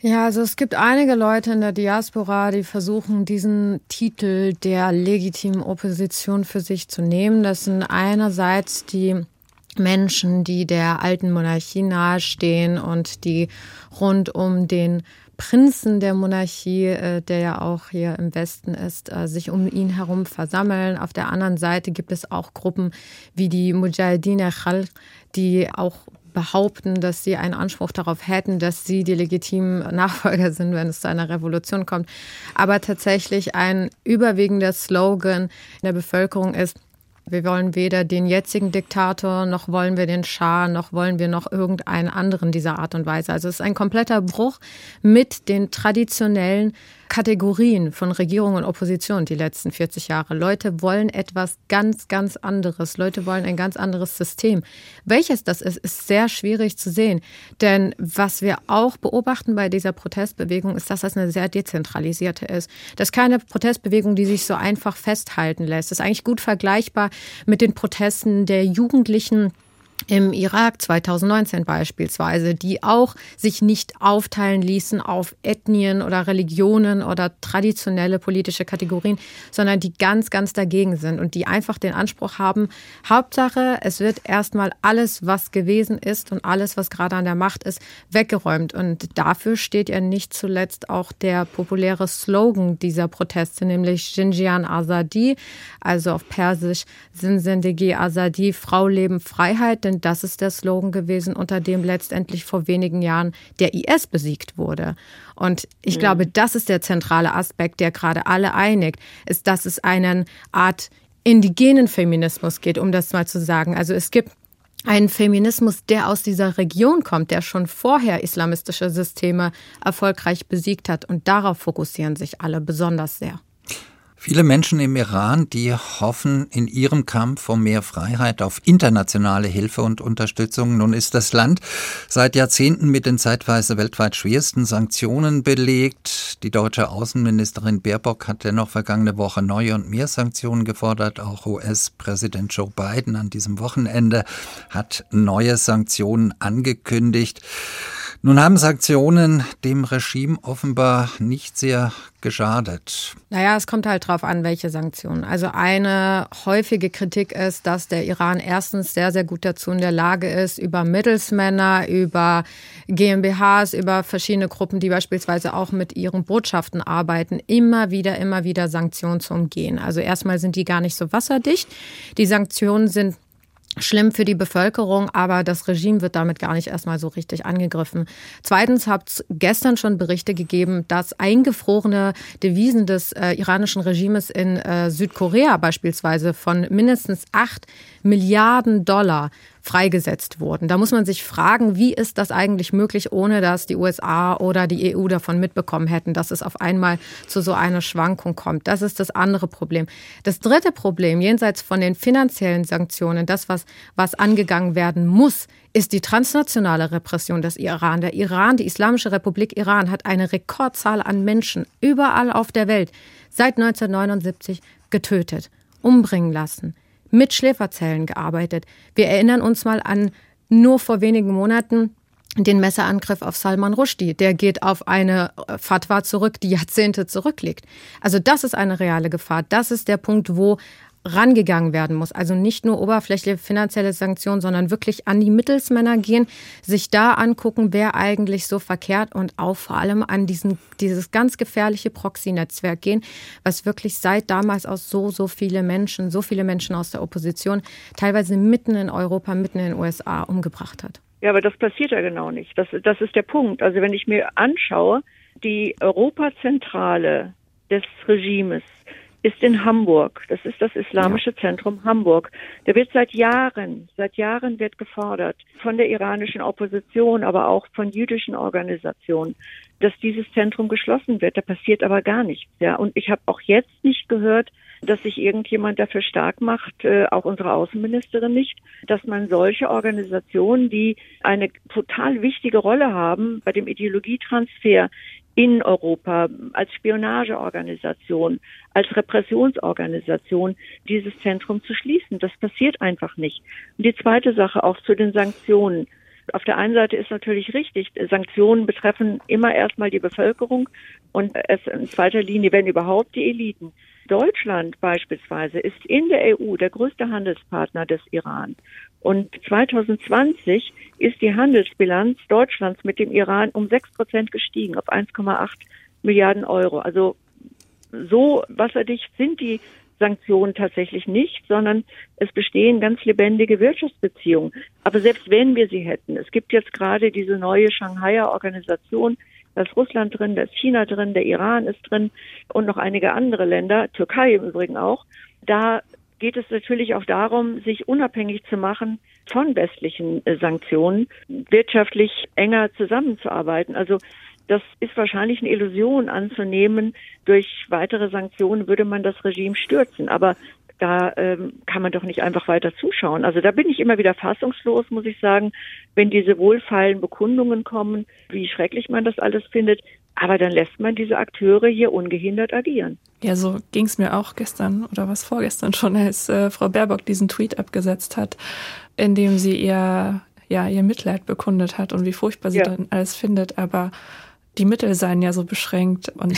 Ja, also es gibt einige Leute in der Diaspora, die versuchen, diesen Titel der legitimen Opposition für sich zu nehmen. Das sind einerseits die Menschen, die der alten Monarchie nahestehen und die rund um den Prinzen der Monarchie, äh, der ja auch hier im Westen ist, äh, sich um ihn herum versammeln. Auf der anderen Seite gibt es auch Gruppen wie die Mujahideen Khal, die auch behaupten, dass sie einen Anspruch darauf hätten, dass sie die legitimen Nachfolger sind, wenn es zu einer Revolution kommt. Aber tatsächlich ein überwiegender Slogan in der Bevölkerung ist, wir wollen weder den jetzigen Diktator, noch wollen wir den Schah, noch wollen wir noch irgendeinen anderen dieser Art und Weise. Also es ist ein kompletter Bruch mit den traditionellen Kategorien von Regierung und Opposition die letzten 40 Jahre. Leute wollen etwas ganz, ganz anderes. Leute wollen ein ganz anderes System. Welches das ist, ist sehr schwierig zu sehen. Denn was wir auch beobachten bei dieser Protestbewegung ist, dass das eine sehr dezentralisierte ist. Das ist keine Protestbewegung, die sich so einfach festhalten lässt. Das ist eigentlich gut vergleichbar mit den Protesten der Jugendlichen im Irak 2019 beispielsweise, die auch sich nicht aufteilen ließen auf Ethnien oder Religionen oder traditionelle politische Kategorien, sondern die ganz, ganz dagegen sind und die einfach den Anspruch haben, Hauptsache, es wird erstmal alles, was gewesen ist und alles, was gerade an der Macht ist, weggeräumt. Und dafür steht ja nicht zuletzt auch der populäre Slogan dieser Proteste, nämlich Xinjiang Azadi, also auf Persisch Sinsendegi Azadi, Frau, Leben, Freiheit denn das ist der Slogan gewesen, unter dem letztendlich vor wenigen Jahren der IS besiegt wurde. Und ich mhm. glaube, das ist der zentrale Aspekt, der gerade alle einigt, ist, dass es einen Art indigenen Feminismus geht, um das mal zu sagen. Also es gibt einen Feminismus, der aus dieser Region kommt, der schon vorher islamistische Systeme erfolgreich besiegt hat. Und darauf fokussieren sich alle besonders sehr. Viele Menschen im Iran, die hoffen in ihrem Kampf um mehr Freiheit auf internationale Hilfe und Unterstützung. Nun ist das Land seit Jahrzehnten mit den zeitweise weltweit schwersten Sanktionen belegt. Die deutsche Außenministerin Baerbock hat dennoch vergangene Woche neue und mehr Sanktionen gefordert. Auch US-Präsident Joe Biden an diesem Wochenende hat neue Sanktionen angekündigt. Nun haben Sanktionen dem Regime offenbar nicht sehr geschadet. Naja, es kommt halt drauf an, welche Sanktionen. Also eine häufige Kritik ist, dass der Iran erstens sehr, sehr gut dazu in der Lage ist, über Mittelsmänner, über GmbHs, über verschiedene Gruppen, die beispielsweise auch mit ihren Botschaften arbeiten, immer wieder, immer wieder Sanktionen zu umgehen. Also erstmal sind die gar nicht so wasserdicht. Die Sanktionen sind schlimm für die Bevölkerung, aber das Regime wird damit gar nicht erstmal so richtig angegriffen. Zweitens hat es gestern schon Berichte gegeben, dass eingefrorene Devisen des äh, iranischen Regimes in äh, Südkorea beispielsweise von mindestens acht Milliarden Dollar freigesetzt wurden. Da muss man sich fragen, wie ist das eigentlich möglich, ohne dass die USA oder die EU davon mitbekommen hätten, dass es auf einmal zu so einer Schwankung kommt. Das ist das andere Problem. Das dritte Problem, jenseits von den finanziellen Sanktionen, das, was, was angegangen werden muss, ist die transnationale Repression des Iran. Der Iran, die Islamische Republik Iran, hat eine Rekordzahl an Menschen überall auf der Welt seit 1979 getötet, umbringen lassen mit Schläferzellen gearbeitet. Wir erinnern uns mal an nur vor wenigen Monaten den Messerangriff auf Salman Rushdie. Der geht auf eine Fatwa zurück, die Jahrzehnte zurückliegt. Also das ist eine reale Gefahr. Das ist der Punkt, wo rangegangen werden muss. Also nicht nur oberflächliche finanzielle Sanktionen, sondern wirklich an die Mittelsmänner gehen, sich da angucken, wer eigentlich so verkehrt und auch vor allem an diesen, dieses ganz gefährliche Proxy-Netzwerk gehen, was wirklich seit damals aus so, so viele Menschen, so viele Menschen aus der Opposition, teilweise mitten in Europa, mitten in den USA umgebracht hat. Ja, aber das passiert ja genau nicht. Das, das ist der Punkt. Also wenn ich mir anschaue, die Europazentrale des Regimes ist in Hamburg. Das ist das Islamische. Zentrum Hamburg. Da wird seit Jahren, seit Jahren wird gefordert von der iranischen Opposition, aber auch von jüdischen Organisationen, dass dieses Zentrum geschlossen wird. Da passiert aber gar nichts. Ja, und ich habe auch jetzt nicht gehört, dass sich irgendjemand dafür stark macht, äh, auch unsere Außenministerin nicht, dass man solche Organisationen, die eine total wichtige Rolle haben bei dem Ideologietransfer in Europa als Spionageorganisation, als Repressionsorganisation dieses Zentrum zu schließen. Das passiert einfach nicht. Und die zweite Sache auch zu den Sanktionen. Auf der einen Seite ist natürlich richtig, Sanktionen betreffen immer erstmal die Bevölkerung und es in zweiter Linie, wenn überhaupt, die Eliten. Deutschland beispielsweise ist in der EU der größte Handelspartner des Iran. Und 2020 ist die Handelsbilanz Deutschlands mit dem Iran um sechs Prozent gestiegen auf 1,8 Milliarden Euro. Also so wasserdicht sind die Sanktionen tatsächlich nicht, sondern es bestehen ganz lebendige Wirtschaftsbeziehungen. Aber selbst wenn wir sie hätten, es gibt jetzt gerade diese neue Shanghaier Organisation, da ist Russland drin, da ist China drin, der Iran ist drin und noch einige andere Länder, Türkei im Übrigen auch. Da geht es natürlich auch darum, sich unabhängig zu machen von westlichen äh, Sanktionen, wirtschaftlich enger zusammenzuarbeiten. Also das ist wahrscheinlich eine Illusion anzunehmen, durch weitere Sanktionen würde man das Regime stürzen. Aber da ähm, kann man doch nicht einfach weiter zuschauen. Also da bin ich immer wieder fassungslos, muss ich sagen, wenn diese wohlfeilen Bekundungen kommen, wie schrecklich man das alles findet. Aber dann lässt man diese Akteure hier ungehindert agieren. Ja, so ging es mir auch gestern oder was vorgestern schon, als äh, Frau Baerbock diesen Tweet abgesetzt hat, in dem sie ihr, ja, ihr Mitleid bekundet hat und wie furchtbar sie ja. dann alles findet. Aber die Mittel seien ja so beschränkt und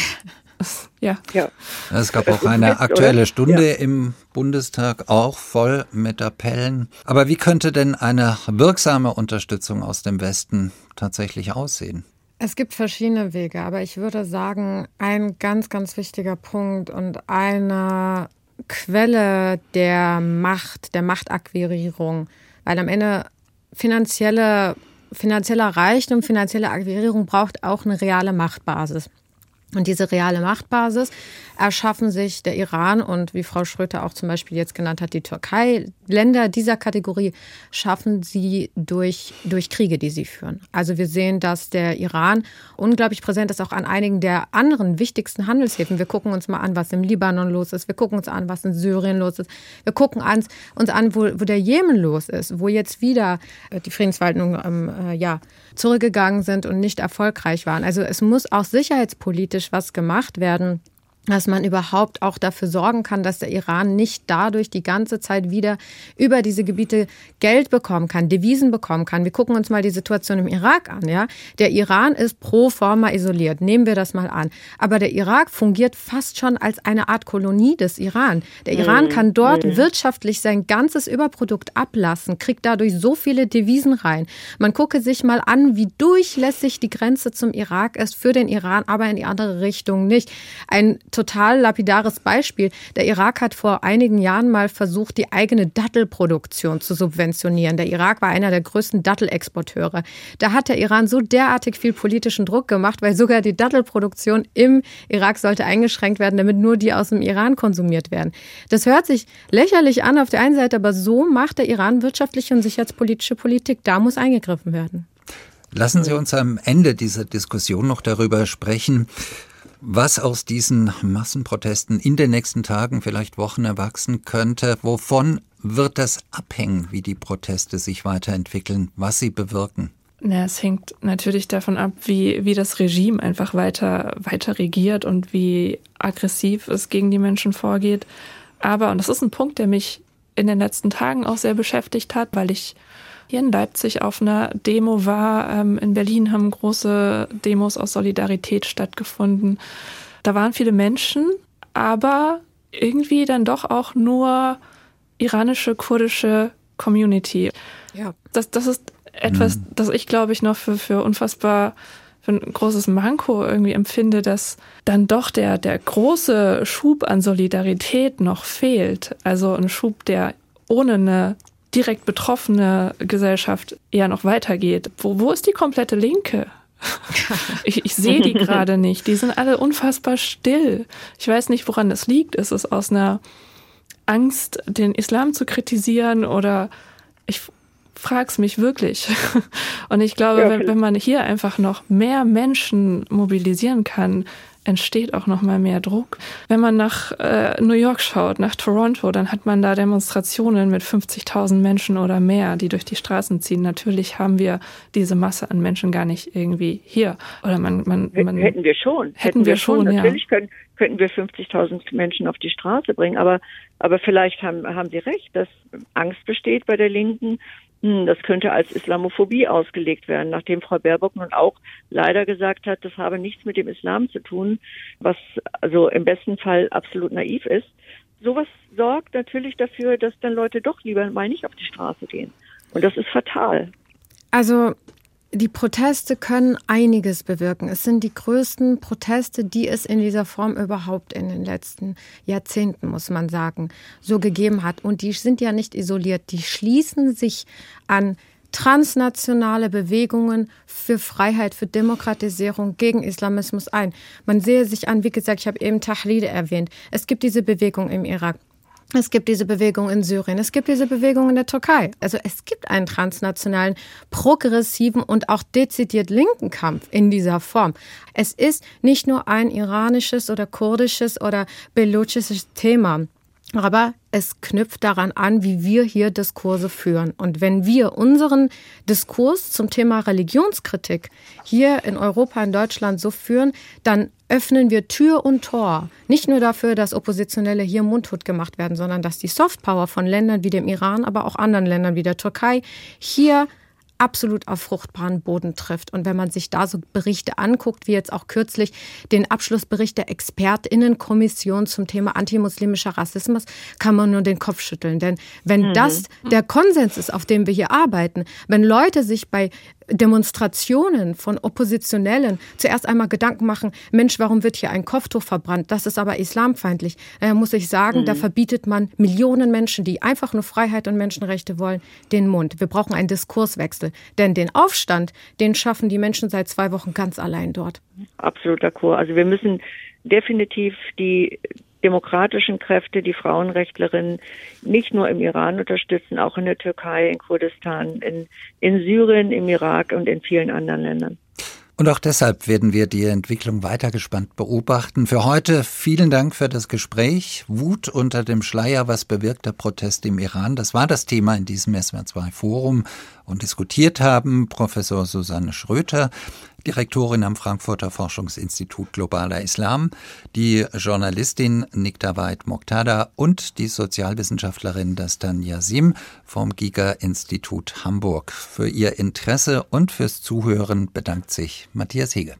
ja. ja. Es gab auch eine aktuelle Stunde ja. im Bundestag, auch voll mit Appellen. Aber wie könnte denn eine wirksame Unterstützung aus dem Westen tatsächlich aussehen? Es gibt verschiedene Wege, aber ich würde sagen, ein ganz, ganz wichtiger Punkt und eine Quelle der Macht, der Machtakquirierung, weil am Ende finanzielle, finanzieller Reichtum, finanzielle Akquirierung braucht auch eine reale Machtbasis. Und diese reale Machtbasis erschaffen sich der Iran und wie Frau Schröter auch zum Beispiel jetzt genannt hat, die Türkei. Länder dieser Kategorie schaffen sie durch, durch Kriege, die sie führen. Also wir sehen, dass der Iran unglaublich präsent ist, auch an einigen der anderen wichtigsten Handelshäfen. Wir gucken uns mal an, was im Libanon los ist. Wir gucken uns an, was in Syrien los ist. Wir gucken uns, an, wo, wo der Jemen los ist, wo jetzt wieder äh, die Friedensverhandlungen ähm, äh, ja, zurückgegangen sind und nicht erfolgreich waren. Also es muss auch sicherheitspolitisch was gemacht werden dass man überhaupt auch dafür sorgen kann, dass der Iran nicht dadurch die ganze Zeit wieder über diese Gebiete Geld bekommen kann, Devisen bekommen kann. Wir gucken uns mal die Situation im Irak an, ja. Der Iran ist pro forma isoliert. Nehmen wir das mal an. Aber der Irak fungiert fast schon als eine Art Kolonie des Iran. Der Iran mhm. kann dort mhm. wirtschaftlich sein ganzes Überprodukt ablassen, kriegt dadurch so viele Devisen rein. Man gucke sich mal an, wie durchlässig die Grenze zum Irak ist für den Iran, aber in die andere Richtung nicht. Ein total lapidares Beispiel. Der Irak hat vor einigen Jahren mal versucht, die eigene Dattelproduktion zu subventionieren. Der Irak war einer der größten Dattelexporteure. Da hat der Iran so derartig viel politischen Druck gemacht, weil sogar die Dattelproduktion im Irak sollte eingeschränkt werden, damit nur die aus dem Iran konsumiert werden. Das hört sich lächerlich an auf der einen Seite, aber so macht der Iran wirtschaftliche und sicherheitspolitische Politik. Da muss eingegriffen werden. Lassen Sie uns am Ende dieser Diskussion noch darüber sprechen, was aus diesen Massenprotesten in den nächsten Tagen, vielleicht Wochen erwachsen könnte. Wovon wird das abhängen, wie die Proteste sich weiterentwickeln, was sie bewirken? Na, es hängt natürlich davon ab, wie, wie das Regime einfach weiter, weiter regiert und wie aggressiv es gegen die Menschen vorgeht. Aber, und das ist ein Punkt, der mich in den letzten Tagen auch sehr beschäftigt hat, weil ich hier in Leipzig auf einer Demo war. Ähm, in Berlin haben große Demos aus Solidarität stattgefunden. Da waren viele Menschen, aber irgendwie dann doch auch nur iranische, kurdische Community. Ja. Das, das ist etwas, mhm. das ich glaube ich noch für, für unfassbar für ein großes Manko irgendwie empfinde, dass dann doch der, der große Schub an Solidarität noch fehlt. Also ein Schub, der ohne eine direkt betroffene Gesellschaft eher noch weitergeht. Wo, wo ist die komplette Linke? ich, ich sehe die gerade nicht. Die sind alle unfassbar still. Ich weiß nicht, woran das liegt. Ist es aus einer Angst, den Islam zu kritisieren oder ich frag's mich wirklich. Und ich glaube, ja, wenn, wenn man hier einfach noch mehr Menschen mobilisieren kann, entsteht auch noch mal mehr Druck. Wenn man nach äh, New York schaut, nach Toronto, dann hat man da Demonstrationen mit 50.000 Menschen oder mehr, die durch die Straßen ziehen. Natürlich haben wir diese Masse an Menschen gar nicht irgendwie hier. Oder man, man, man hätten wir schon. Hätten, hätten wir schon, schon. Natürlich ja. können, könnten wir 50.000 Menschen auf die Straße bringen. Aber, aber vielleicht haben, haben Sie recht, dass Angst besteht bei der Linken das könnte als Islamophobie ausgelegt werden, nachdem Frau Baerbock nun auch leider gesagt hat, das habe nichts mit dem Islam zu tun, was also im besten Fall absolut naiv ist. Sowas sorgt natürlich dafür, dass dann Leute doch lieber mal nicht auf die Straße gehen. Und das ist fatal. Also die Proteste können einiges bewirken. Es sind die größten Proteste, die es in dieser Form überhaupt in den letzten Jahrzehnten, muss man sagen, so gegeben hat. Und die sind ja nicht isoliert. Die schließen sich an transnationale Bewegungen für Freiheit, für Demokratisierung gegen Islamismus ein. Man sehe sich an, wie gesagt, ich habe eben Tahride erwähnt. Es gibt diese Bewegung im Irak. Es gibt diese Bewegung in Syrien, es gibt diese Bewegung in der Türkei. Also es gibt einen transnationalen, progressiven und auch dezidiert linken Kampf in dieser Form. Es ist nicht nur ein iranisches oder kurdisches oder belutschisches Thema. Aber es knüpft daran an, wie wir hier Diskurse führen. Und wenn wir unseren Diskurs zum Thema Religionskritik hier in Europa, in Deutschland so führen, dann öffnen wir Tür und Tor. Nicht nur dafür, dass Oppositionelle hier mundtot gemacht werden, sondern dass die Softpower von Ländern wie dem Iran, aber auch anderen Ländern wie der Türkei hier absolut auf fruchtbaren Boden trifft. Und wenn man sich da so Berichte anguckt, wie jetzt auch kürzlich den Abschlussbericht der Expertinnenkommission zum Thema antimuslimischer Rassismus, kann man nur den Kopf schütteln. Denn wenn mhm. das der Konsens ist, auf dem wir hier arbeiten, wenn Leute sich bei Demonstrationen von Oppositionellen zuerst einmal Gedanken machen, Mensch, warum wird hier ein Kopftuch verbrannt? Das ist aber islamfeindlich. Daher muss ich sagen, mhm. da verbietet man Millionen Menschen, die einfach nur Freiheit und Menschenrechte wollen, den Mund. Wir brauchen einen Diskurswechsel. Denn den Aufstand, den schaffen die Menschen seit zwei Wochen ganz allein dort. Absoluter Chor. Also wir müssen definitiv die demokratischen Kräfte, die Frauenrechtlerinnen nicht nur im Iran unterstützen, auch in der Türkei, in Kurdistan, in, in Syrien, im Irak und in vielen anderen Ländern. Und auch deshalb werden wir die Entwicklung weiter gespannt beobachten. Für heute vielen Dank für das Gespräch. Wut unter dem Schleier, was bewirkt der Protest im Iran? Das war das Thema in diesem SWR2 Forum und diskutiert haben Professor Susanne Schröter, Direktorin am Frankfurter Forschungsinstitut Globaler Islam, die Journalistin Nikta Veit Moktada und die Sozialwissenschaftlerin Dastan Yasim vom Giga-Institut Hamburg. Für ihr Interesse und fürs Zuhören bedankt sich Matthias Hege.